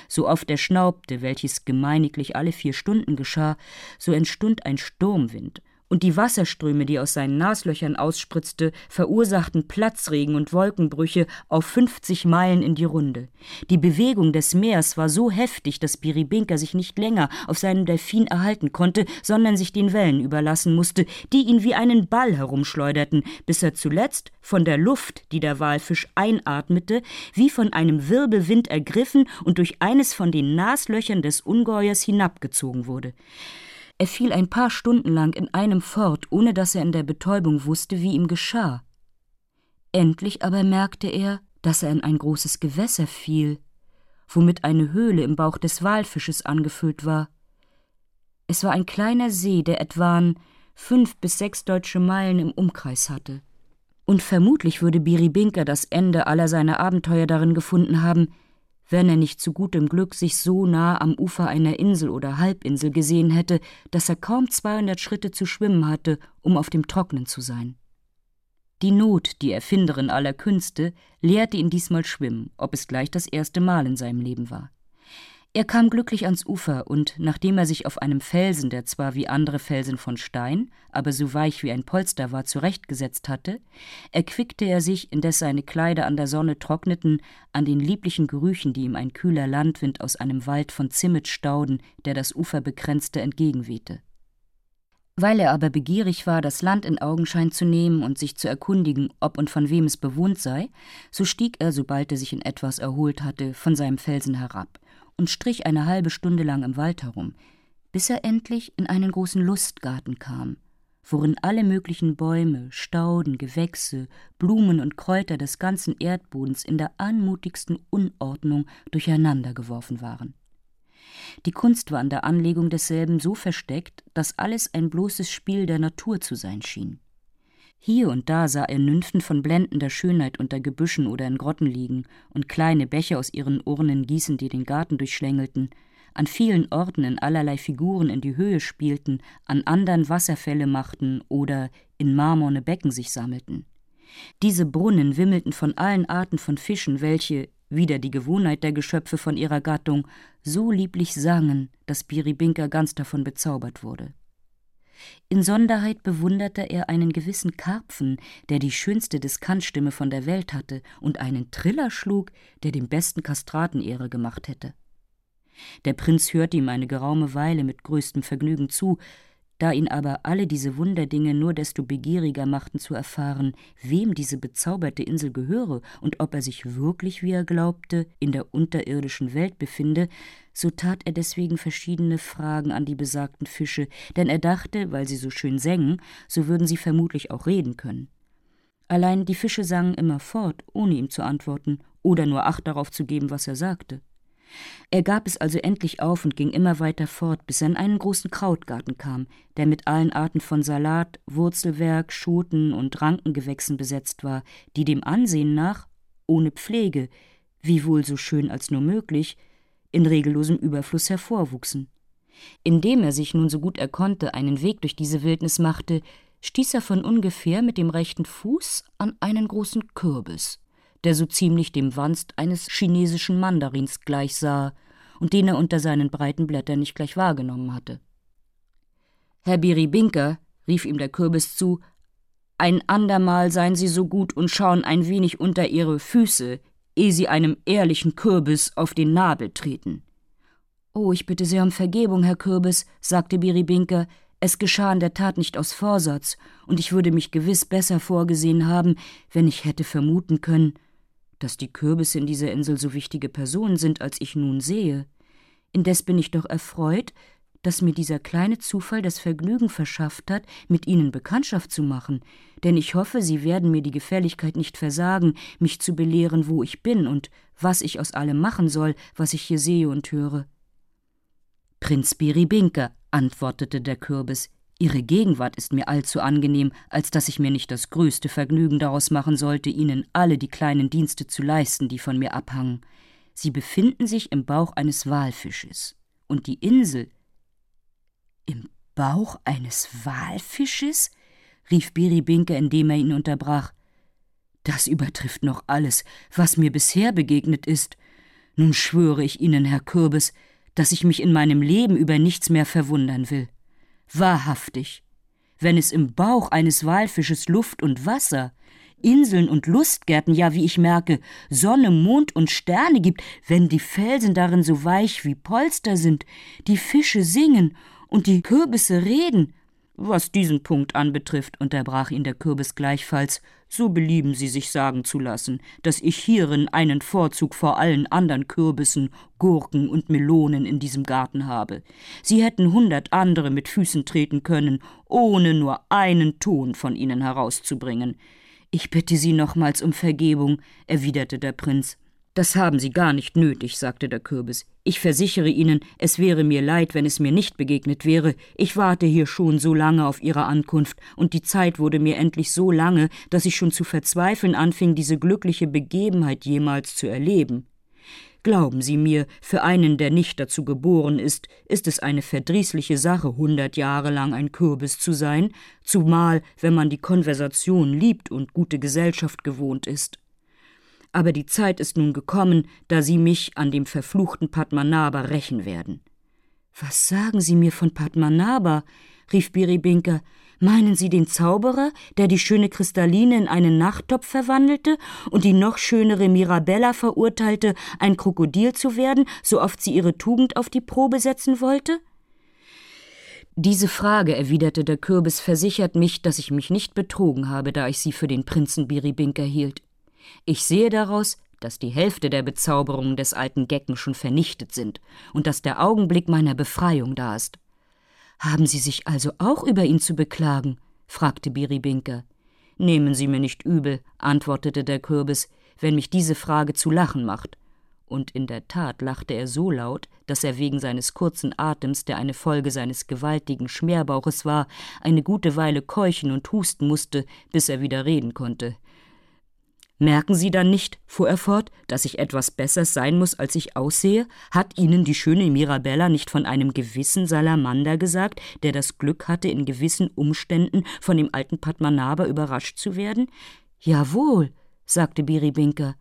So oft er schnaubte, welches gemeiniglich alle vier Stunden geschah, so entstund ein Sturmwind, und die Wasserströme, die aus seinen Naslöchern ausspritzte, verursachten Platzregen und Wolkenbrüche auf fünfzig Meilen in die Runde. Die Bewegung des Meers war so heftig, dass Biribinka sich nicht länger auf seinem Delfin erhalten konnte, sondern sich den Wellen überlassen musste, die ihn wie einen Ball herumschleuderten, bis er zuletzt von der Luft, die der Walfisch einatmete, wie von einem Wirbelwind ergriffen und durch eines von den Naslöchern des Ungeheuers hinabgezogen wurde. Er fiel ein paar Stunden lang in einem fort, ohne dass er in der Betäubung wusste, wie ihm geschah. Endlich aber merkte er, dass er in ein großes Gewässer fiel, womit eine Höhle im Bauch des Walfisches angefüllt war. Es war ein kleiner See, der etwan fünf bis sechs deutsche Meilen im Umkreis hatte. Und vermutlich würde Biribinka das Ende aller seiner Abenteuer darin gefunden haben, wenn er nicht zu gutem Glück sich so nah am Ufer einer Insel oder Halbinsel gesehen hätte, dass er kaum zweihundert Schritte zu schwimmen hatte, um auf dem Trocknen zu sein. Die Not, die Erfinderin aller Künste, lehrte ihn diesmal schwimmen, ob es gleich das erste Mal in seinem Leben war. Er kam glücklich ans Ufer, und nachdem er sich auf einem Felsen, der zwar wie andere Felsen von Stein, aber so weich wie ein Polster war, zurechtgesetzt hatte, erquickte er sich, indes seine Kleider an der Sonne trockneten, an den lieblichen Gerüchen, die ihm ein kühler Landwind aus einem Wald von Zimmetstauden, der das Ufer begrenzte, entgegenwehte. Weil er aber begierig war, das Land in Augenschein zu nehmen und sich zu erkundigen, ob und von wem es bewohnt sei, so stieg er, sobald er sich in etwas erholt hatte, von seinem Felsen herab und strich eine halbe Stunde lang im Wald herum, bis er endlich in einen großen Lustgarten kam, worin alle möglichen Bäume, Stauden, Gewächse, Blumen und Kräuter des ganzen Erdbodens in der anmutigsten Unordnung durcheinandergeworfen waren. Die Kunst war an der Anlegung desselben so versteckt, dass alles ein bloßes Spiel der Natur zu sein schien. Hier und da sah er Nymphen von blendender Schönheit unter Gebüschen oder in Grotten liegen und kleine Bäche aus ihren Urnen gießen, die den Garten durchschlängelten, an vielen Orten in allerlei Figuren in die Höhe spielten, an andern Wasserfälle machten oder in marmorne Becken sich sammelten. Diese Brunnen wimmelten von allen Arten von Fischen, welche, wieder die Gewohnheit der Geschöpfe von ihrer Gattung, so lieblich sangen, dass Biribinka ganz davon bezaubert wurde. Insonderheit bewunderte er einen gewissen Karpfen, der die schönste Diskantstimme von der Welt hatte, und einen Triller schlug, der dem besten Kastraten Ehre gemacht hätte. Der Prinz hörte ihm eine geraume Weile mit größtem Vergnügen zu, da ihn aber alle diese Wunderdinge nur desto begieriger machten zu erfahren, wem diese bezauberte Insel gehöre und ob er sich wirklich, wie er glaubte, in der unterirdischen Welt befinde, so tat er deswegen verschiedene Fragen an die besagten Fische, denn er dachte, weil sie so schön sängen, so würden sie vermutlich auch reden können. Allein die Fische sangen immer fort, ohne ihm zu antworten oder nur Acht darauf zu geben, was er sagte. Er gab es also endlich auf und ging immer weiter fort, bis er in einen großen Krautgarten kam, der mit allen Arten von Salat, Wurzelwerk, Schoten und Rankengewächsen besetzt war, die dem Ansehen nach, ohne Pflege, wie wohl so schön als nur möglich, in regellosem Überfluss hervorwuchsen. Indem er sich nun so gut er konnte einen Weg durch diese Wildnis machte, stieß er von ungefähr mit dem rechten Fuß an einen großen Kürbis der so ziemlich dem Wanst eines chinesischen Mandarins gleichsah und den er unter seinen breiten Blättern nicht gleich wahrgenommen hatte. Herr Biribinka, rief ihm der Kürbis zu, ein andermal seien Sie so gut und schauen ein wenig unter Ihre Füße, ehe Sie einem ehrlichen Kürbis auf den Nabel treten. Oh, ich bitte sehr um Vergebung, Herr Kürbis, sagte Biribinka, es geschah in der Tat nicht aus Vorsatz, und ich würde mich gewiss besser vorgesehen haben, wenn ich hätte vermuten können, dass die Kürbisse in dieser Insel so wichtige Personen sind, als ich nun sehe. Indes bin ich doch erfreut, dass mir dieser kleine Zufall das Vergnügen verschafft hat, mit Ihnen Bekanntschaft zu machen, denn ich hoffe, Sie werden mir die Gefälligkeit nicht versagen, mich zu belehren, wo ich bin und was ich aus allem machen soll, was ich hier sehe und höre. Prinz Biribinka, antwortete der Kürbis, Ihre Gegenwart ist mir allzu angenehm, als dass ich mir nicht das größte Vergnügen daraus machen sollte, Ihnen alle die kleinen Dienste zu leisten, die von mir abhangen. Sie befinden sich im Bauch eines Walfisches. Und die Insel. Im Bauch eines Walfisches? rief Biribinke, indem er ihn unterbrach. Das übertrifft noch alles, was mir bisher begegnet ist. Nun schwöre ich Ihnen, Herr Kürbis, dass ich mich in meinem Leben über nichts mehr verwundern will. Wahrhaftig, wenn es im Bauch eines Walfisches Luft und Wasser, Inseln und Lustgärten, ja, wie ich merke, Sonne, Mond und Sterne gibt, wenn die Felsen darin so weich wie Polster sind, die Fische singen und die Kürbisse reden, was diesen Punkt anbetrifft, unterbrach ihn der Kürbis gleichfalls, so belieben Sie sich sagen zu lassen, dass ich hierin einen Vorzug vor allen anderen Kürbissen, Gurken und Melonen in diesem Garten habe. Sie hätten hundert andere mit Füßen treten können, ohne nur einen Ton von ihnen herauszubringen. Ich bitte Sie nochmals um Vergebung, erwiderte der Prinz. Das haben Sie gar nicht nötig, sagte der Kürbis. Ich versichere Ihnen, es wäre mir leid, wenn es mir nicht begegnet wäre. Ich warte hier schon so lange auf Ihre Ankunft, und die Zeit wurde mir endlich so lange, dass ich schon zu verzweifeln anfing, diese glückliche Begebenheit jemals zu erleben. Glauben Sie mir, für einen, der nicht dazu geboren ist, ist es eine verdrießliche Sache, hundert Jahre lang ein Kürbis zu sein, zumal wenn man die Konversation liebt und gute Gesellschaft gewohnt ist aber die Zeit ist nun gekommen, da Sie mich an dem verfluchten Padmanabha rächen werden. Was sagen Sie mir von Padmanabha? rief Biribinka. Meinen Sie den Zauberer, der die schöne Kristalline in einen Nachttopf verwandelte und die noch schönere Mirabella verurteilte, ein Krokodil zu werden, so oft sie ihre Tugend auf die Probe setzen wollte? Diese Frage, erwiderte der Kürbis, versichert mich, dass ich mich nicht betrogen habe, da ich sie für den Prinzen Biribinker hielt. Ich sehe daraus, dass die Hälfte der Bezauberungen des alten Gecken schon vernichtet sind und dass der Augenblick meiner Befreiung da ist. Haben Sie sich also auch über ihn zu beklagen? fragte Biribinker. Nehmen Sie mir nicht übel, antwortete der Kürbis, wenn mich diese Frage zu lachen macht. Und in der Tat lachte er so laut, dass er wegen seines kurzen Atems, der eine Folge seines gewaltigen Schmerbauches war, eine gute Weile keuchen und husten musste, bis er wieder reden konnte. Merken Sie dann nicht, fuhr er fort, dass ich etwas Besseres sein muss, als ich aussehe? Hat Ihnen die schöne Mirabella nicht von einem gewissen Salamander gesagt, der das Glück hatte, in gewissen Umständen von dem alten Padmanabha überrascht zu werden? Jawohl, sagte Biribinka.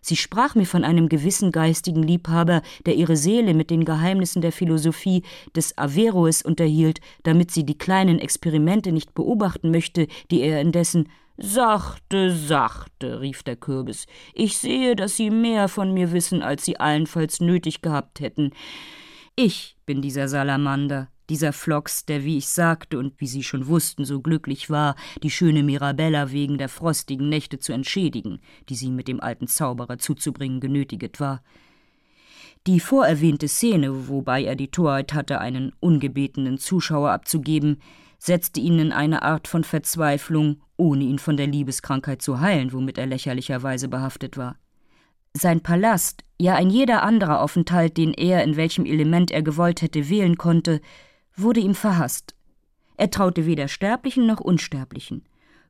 Sie sprach mir von einem gewissen geistigen Liebhaber, der ihre Seele mit den Geheimnissen der Philosophie des Averroes unterhielt, damit sie die kleinen Experimente nicht beobachten möchte, die er indessen Sachte, sachte, rief der Kürbis. Ich sehe, dass Sie mehr von mir wissen, als Sie allenfalls nötig gehabt hätten. Ich bin dieser Salamander, dieser Flox, der, wie ich sagte und wie Sie schon wussten, so glücklich war, die schöne Mirabella wegen der frostigen Nächte zu entschädigen, die sie mit dem alten Zauberer zuzubringen genötiget war. Die vorerwähnte Szene, wobei er die Torheit hatte, einen ungebetenen Zuschauer abzugeben, setzte ihn in eine Art von Verzweiflung ohne ihn von der Liebeskrankheit zu heilen, womit er lächerlicherweise behaftet war. Sein Palast, ja ein jeder anderer Aufenthalt, den er in welchem Element er gewollt hätte wählen konnte, wurde ihm verhasst. Er traute weder Sterblichen noch Unsterblichen.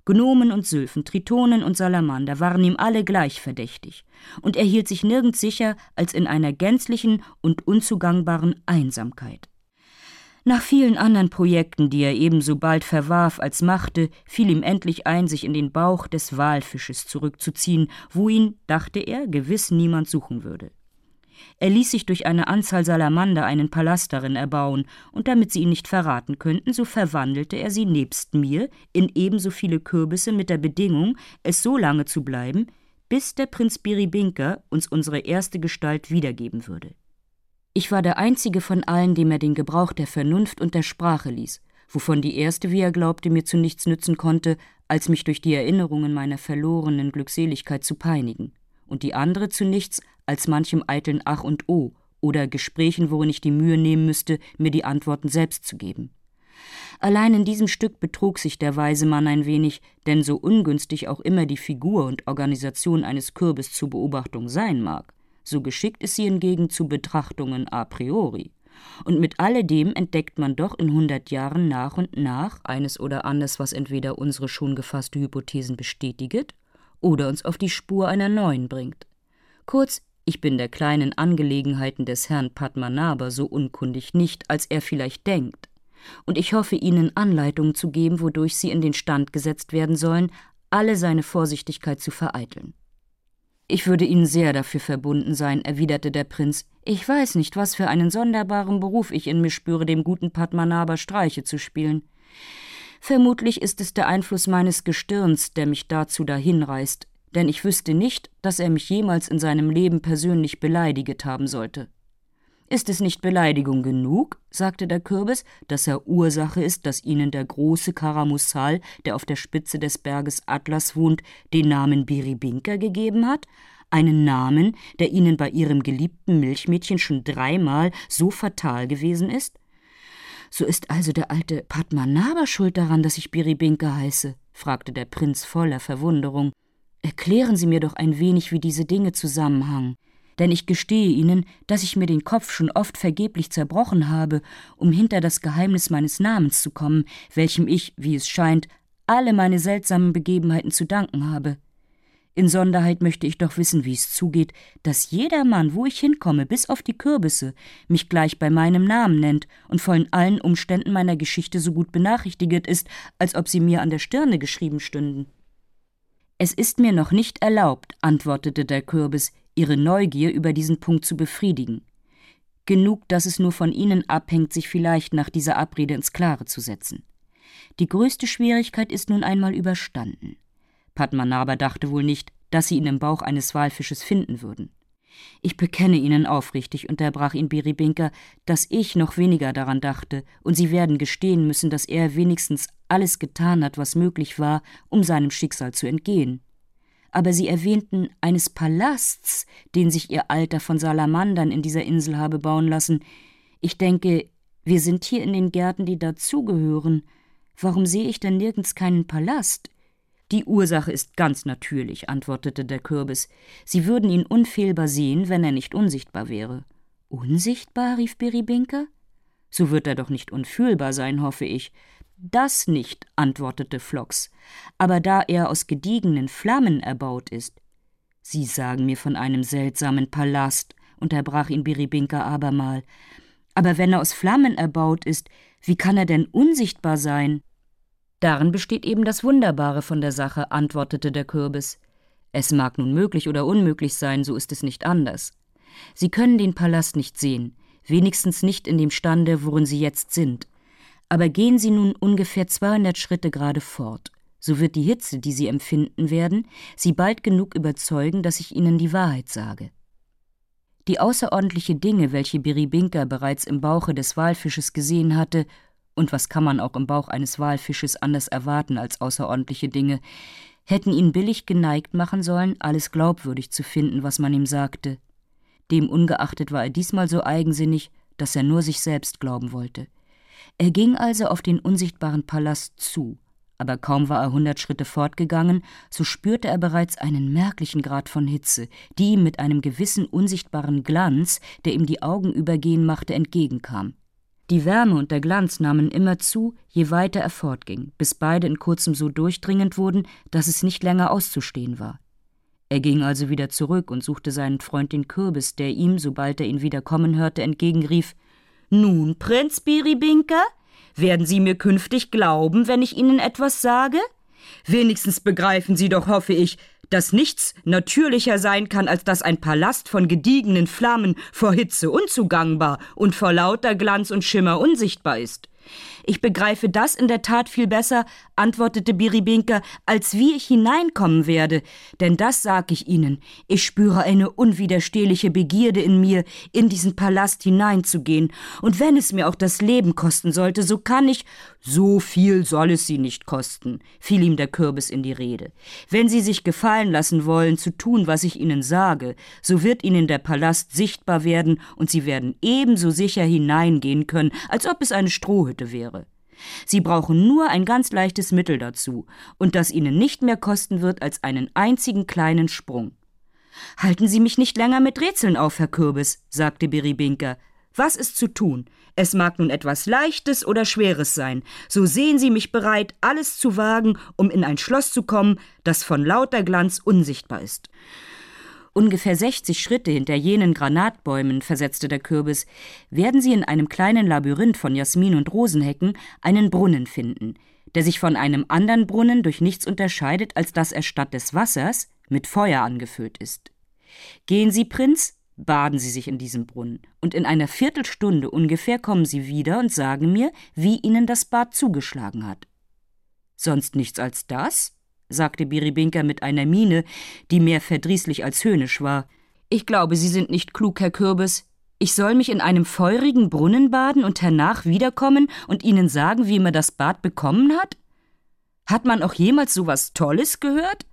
Gnomen und Sylphen, Tritonen und Salamander waren ihm alle gleich verdächtig, und er hielt sich nirgends sicher als in einer gänzlichen und unzugangbaren Einsamkeit. Nach vielen anderen Projekten, die er ebenso bald verwarf als machte, fiel ihm endlich ein, sich in den Bauch des Walfisches zurückzuziehen, wo ihn, dachte er, gewiss niemand suchen würde. Er ließ sich durch eine Anzahl Salamander einen Palast darin erbauen, und damit sie ihn nicht verraten könnten, so verwandelte er sie nebst mir in ebenso viele Kürbisse mit der Bedingung, es so lange zu bleiben, bis der Prinz Biribinka uns unsere erste Gestalt wiedergeben würde. Ich war der einzige von allen, dem er den Gebrauch der Vernunft und der Sprache ließ, wovon die erste, wie er glaubte, mir zu nichts nützen konnte, als mich durch die Erinnerungen meiner verlorenen Glückseligkeit zu peinigen, und die andere zu nichts, als manchem eitlen Ach und O oder Gesprächen, worin ich die Mühe nehmen müsste, mir die Antworten selbst zu geben. Allein in diesem Stück betrug sich der weise Mann ein wenig, denn so ungünstig auch immer die Figur und Organisation eines Kürbis zur Beobachtung sein mag, so geschickt ist sie hingegen zu Betrachtungen a priori. Und mit alledem entdeckt man doch in hundert Jahren nach und nach eines oder anderes, was entweder unsere schon gefasste Hypothesen bestätiget oder uns auf die Spur einer neuen bringt. Kurz, ich bin der kleinen Angelegenheiten des Herrn Padmanabha so unkundig nicht, als er vielleicht denkt. Und ich hoffe Ihnen Anleitungen zu geben, wodurch Sie in den Stand gesetzt werden sollen, alle seine Vorsichtigkeit zu vereiteln. Ich würde Ihnen sehr dafür verbunden sein, erwiderte der Prinz. Ich weiß nicht, was für einen sonderbaren Beruf ich in mir spüre, dem guten Padmanabha Streiche zu spielen. Vermutlich ist es der Einfluss meines Gestirns, der mich dazu dahinreißt, denn ich wüsste nicht, dass er mich jemals in seinem Leben persönlich beleidiget haben sollte. Ist es nicht Beleidigung genug, sagte der Kürbis, dass er Ursache ist, dass ihnen der große Karamussal, der auf der Spitze des Berges Atlas wohnt, den Namen Biribinka gegeben hat? Einen Namen, der ihnen bei ihrem geliebten Milchmädchen schon dreimal so fatal gewesen ist? So ist also der alte Padmanabha schuld daran, dass ich Biribinka heiße? fragte der Prinz voller Verwunderung. Erklären Sie mir doch ein wenig, wie diese Dinge zusammenhangen denn ich gestehe Ihnen, dass ich mir den Kopf schon oft vergeblich zerbrochen habe, um hinter das Geheimnis meines Namens zu kommen, welchem ich, wie es scheint, alle meine seltsamen Begebenheiten zu danken habe. Insonderheit möchte ich doch wissen, wie es zugeht, dass jeder Mann, wo ich hinkomme, bis auf die Kürbisse, mich gleich bei meinem Namen nennt und von allen Umständen meiner Geschichte so gut benachrichtiget ist, als ob sie mir an der Stirne geschrieben stünden. Es ist mir noch nicht erlaubt, antwortete der Kürbis, ihre Neugier über diesen Punkt zu befriedigen. Genug, dass es nur von ihnen abhängt, sich vielleicht nach dieser Abrede ins Klare zu setzen. Die größte Schwierigkeit ist nun einmal überstanden. Padmanabha dachte wohl nicht, dass sie ihn im Bauch eines Walfisches finden würden. Ich bekenne Ihnen aufrichtig, unterbrach ihn Biribinka, dass ich noch weniger daran dachte, und Sie werden gestehen müssen, dass er wenigstens alles getan hat, was möglich war, um seinem Schicksal zu entgehen. Aber Sie erwähnten eines Palasts, den sich Ihr Alter von Salamandern in dieser Insel habe bauen lassen. Ich denke, wir sind hier in den Gärten, die dazugehören. Warum sehe ich denn nirgends keinen Palast? Die Ursache ist ganz natürlich, antwortete der Kürbis. Sie würden ihn unfehlbar sehen, wenn er nicht unsichtbar wäre. Unsichtbar? rief Beribinka. So wird er doch nicht unfühlbar sein, hoffe ich. Das nicht, antwortete Flox. Aber da er aus gediegenen Flammen erbaut ist. Sie sagen mir von einem seltsamen Palast, unterbrach ihn Beribinka abermal. Aber wenn er aus Flammen erbaut ist, wie kann er denn unsichtbar sein? Darin besteht eben das Wunderbare von der Sache, antwortete der Kürbis. Es mag nun möglich oder unmöglich sein, so ist es nicht anders. Sie können den Palast nicht sehen, wenigstens nicht in dem Stande, worin Sie jetzt sind. Aber gehen Sie nun ungefähr 200 Schritte gerade fort, so wird die Hitze, die Sie empfinden werden, Sie bald genug überzeugen, dass ich Ihnen die Wahrheit sage. Die außerordentliche Dinge, welche Biribinka bereits im Bauche des Walfisches gesehen hatte, und was kann man auch im Bauch eines Walfisches anders erwarten als außerordentliche Dinge, hätten ihn billig geneigt machen sollen, alles glaubwürdig zu finden, was man ihm sagte. Dem ungeachtet war er diesmal so eigensinnig, dass er nur sich selbst glauben wollte. Er ging also auf den unsichtbaren Palast zu, aber kaum war er hundert Schritte fortgegangen, so spürte er bereits einen merklichen Grad von Hitze, die ihm mit einem gewissen unsichtbaren Glanz, der ihm die Augen übergehen machte, entgegenkam. Die Wärme und der Glanz nahmen immer zu, je weiter er fortging, bis beide in kurzem so durchdringend wurden, dass es nicht länger auszustehen war. Er ging also wieder zurück und suchte seinen Freund den Kürbis, der ihm, sobald er ihn wieder kommen hörte, entgegenrief Nun, Prinz Biribinka, werden Sie mir künftig glauben, wenn ich Ihnen etwas sage? Wenigstens begreifen Sie doch, hoffe ich, dass nichts natürlicher sein kann, als dass ein Palast von gediegenen Flammen vor Hitze unzugangbar und vor lauter Glanz und Schimmer unsichtbar ist. Ich begreife das in der Tat viel besser, antwortete Biribinka, als wie ich hineinkommen werde, denn das sag ich Ihnen, ich spüre eine unwiderstehliche Begierde in mir, in diesen Palast hineinzugehen, und wenn es mir auch das Leben kosten sollte, so kann ich, so viel soll es Sie nicht kosten, fiel ihm der Kürbis in die Rede. Wenn Sie sich gefallen lassen wollen, zu tun, was ich Ihnen sage, so wird Ihnen der Palast sichtbar werden, und Sie werden ebenso sicher hineingehen können, als ob es eine Strohhütte wäre. Sie brauchen nur ein ganz leichtes Mittel dazu, und das Ihnen nicht mehr kosten wird als einen einzigen kleinen Sprung. Halten Sie mich nicht länger mit Rätseln auf, Herr Kürbis, sagte Beribinka. Was ist zu tun? Es mag nun etwas Leichtes oder Schweres sein, so sehen Sie mich bereit, alles zu wagen, um in ein Schloss zu kommen, das von lauter Glanz unsichtbar ist. Ungefähr 60 Schritte hinter jenen Granatbäumen, versetzte der Kürbis, werden Sie in einem kleinen Labyrinth von Jasmin und Rosenhecken einen Brunnen finden, der sich von einem anderen Brunnen durch nichts unterscheidet, als dass er statt des Wassers mit Feuer angefüllt ist. Gehen Sie, Prinz, baden Sie sich in diesem Brunnen, und in einer Viertelstunde ungefähr kommen Sie wieder und sagen mir, wie Ihnen das Bad zugeschlagen hat. Sonst nichts als das? Sagte Biribinka mit einer Miene, die mehr verdrießlich als höhnisch war. Ich glaube, Sie sind nicht klug, Herr Kürbis. Ich soll mich in einem feurigen Brunnen baden und hernach wiederkommen und Ihnen sagen, wie mir das Bad bekommen hat? Hat man auch jemals so was Tolles gehört?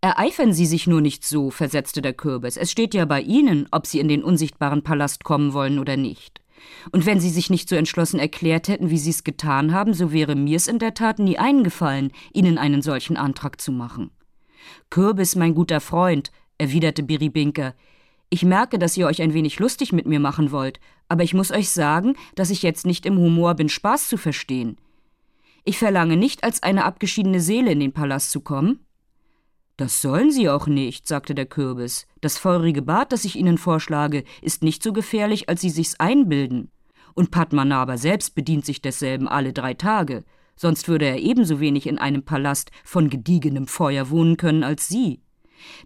Ereifern Sie sich nur nicht so, versetzte der Kürbis. Es steht ja bei Ihnen, ob Sie in den unsichtbaren Palast kommen wollen oder nicht. Und wenn Sie sich nicht so entschlossen erklärt hätten, wie Sie es getan haben, so wäre mir es in der Tat nie eingefallen, Ihnen einen solchen Antrag zu machen. Kürbis, mein guter Freund, erwiderte Biribinka, ich merke, dass ihr euch ein wenig lustig mit mir machen wollt, aber ich muss euch sagen, dass ich jetzt nicht im Humor bin, Spaß zu verstehen. Ich verlange nicht, als eine abgeschiedene Seele in den Palast zu kommen. Das sollen Sie auch nicht, sagte der Kürbis. Das feurige Bad, das ich Ihnen vorschlage, ist nicht so gefährlich, als Sie sich's einbilden. Und Padmanabha selbst bedient sich desselben alle drei Tage. Sonst würde er ebenso wenig in einem Palast von gediegenem Feuer wohnen können als Sie.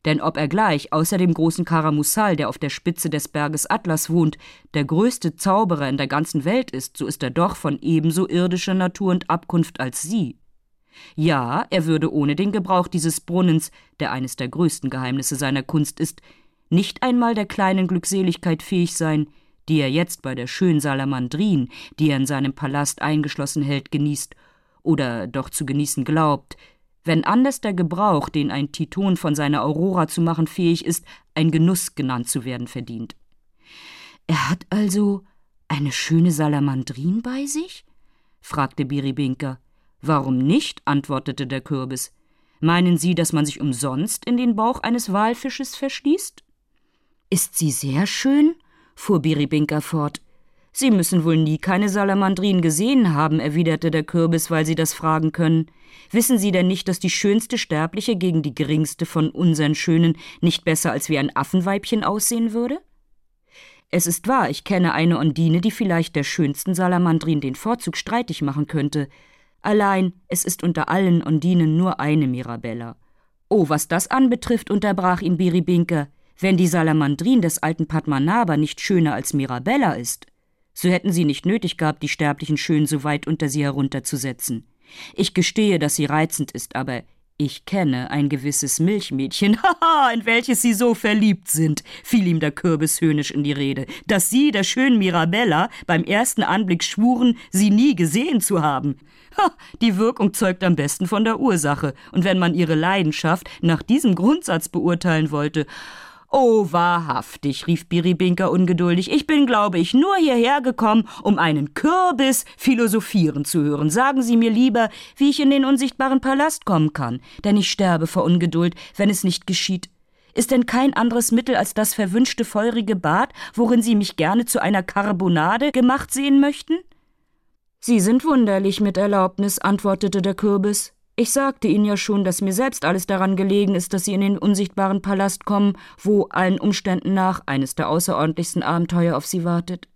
Denn ob er gleich, außer dem großen Karamusal, der auf der Spitze des Berges Atlas wohnt, der größte Zauberer in der ganzen Welt ist, so ist er doch von ebenso irdischer Natur und Abkunft als Sie. Ja, er würde ohne den Gebrauch dieses Brunnens, der eines der größten Geheimnisse seiner Kunst ist, nicht einmal der kleinen Glückseligkeit fähig sein, die er jetzt bei der schönen Salamandrin, die er in seinem Palast eingeschlossen hält, genießt oder doch zu genießen glaubt, wenn anders der Gebrauch, den ein Titon von seiner Aurora zu machen fähig ist, ein Genuss genannt zu werden verdient. Er hat also eine schöne Salamandrin bei sich? fragte Biribinka. Warum nicht? antwortete der Kürbis. Meinen Sie, dass man sich umsonst in den Bauch eines Walfisches verschließt? Ist sie sehr schön? fuhr Biribinka fort. Sie müssen wohl nie keine Salamandrin gesehen haben, erwiderte der Kürbis, weil Sie das fragen können. Wissen Sie denn nicht, dass die schönste Sterbliche gegen die geringste von unseren Schönen nicht besser als wie ein Affenweibchen aussehen würde? Es ist wahr, ich kenne eine Ondine, die vielleicht der schönsten Salamandrin den Vorzug streitig machen könnte. Allein, es ist unter allen Ondinen nur eine Mirabella. Oh, was das anbetrifft, unterbrach ihn Biribinke, wenn die Salamandrin des alten Padmanaba nicht schöner als Mirabella ist, so hätten sie nicht nötig gehabt, die sterblichen Schön so weit unter sie herunterzusetzen. Ich gestehe, dass sie reizend ist, aber ich kenne ein gewisses Milchmädchen, haha, in welches Sie so verliebt sind, fiel ihm der Kürbis höhnisch in die Rede, dass Sie, der schönen Mirabella, beim ersten Anblick schwuren, sie nie gesehen zu haben. Ha, die Wirkung zeugt am besten von der Ursache, und wenn man ihre Leidenschaft nach diesem Grundsatz beurteilen wollte, Oh, wahrhaftig, rief Biribinka ungeduldig. Ich bin, glaube ich, nur hierher gekommen, um einen Kürbis philosophieren zu hören. Sagen Sie mir lieber, wie ich in den unsichtbaren Palast kommen kann, denn ich sterbe vor Ungeduld, wenn es nicht geschieht. Ist denn kein anderes Mittel als das verwünschte feurige Bad, worin Sie mich gerne zu einer Karbonade gemacht sehen möchten? Sie sind wunderlich, mit Erlaubnis, antwortete der Kürbis. Ich sagte Ihnen ja schon, dass mir selbst alles daran gelegen ist, dass Sie in den unsichtbaren Palast kommen, wo allen Umständen nach eines der außerordentlichsten Abenteuer auf Sie wartet.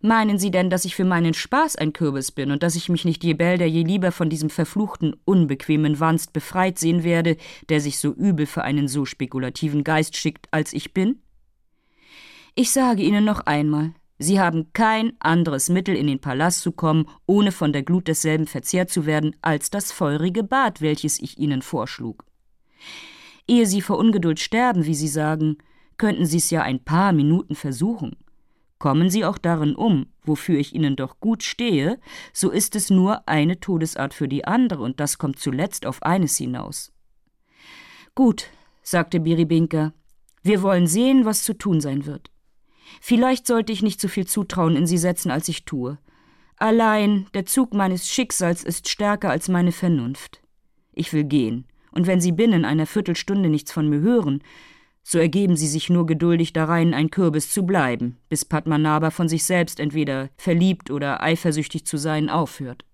Meinen Sie denn, dass ich für meinen Spaß ein Kürbis bin und dass ich mich nicht je bälder je lieber von diesem verfluchten, unbequemen Wanst befreit sehen werde, der sich so übel für einen so spekulativen Geist schickt, als ich bin? Ich sage Ihnen noch einmal, Sie haben kein anderes Mittel, in den Palast zu kommen, ohne von der Glut desselben verzehrt zu werden, als das feurige Bad, welches ich Ihnen vorschlug. Ehe Sie vor Ungeduld sterben, wie Sie sagen, könnten Sie es ja ein paar Minuten versuchen. Kommen Sie auch darin um, wofür ich Ihnen doch gut stehe, so ist es nur eine Todesart für die andere, und das kommt zuletzt auf eines hinaus. Gut, sagte Biribinka, wir wollen sehen, was zu tun sein wird. Vielleicht sollte ich nicht so viel Zutrauen in sie setzen, als ich tue. Allein der Zug meines Schicksals ist stärker als meine Vernunft. Ich will gehen, und wenn Sie binnen einer Viertelstunde nichts von mir hören, so ergeben Sie sich nur geduldig darein, ein Kürbis zu bleiben, bis Padmanabha von sich selbst entweder verliebt oder eifersüchtig zu sein aufhört.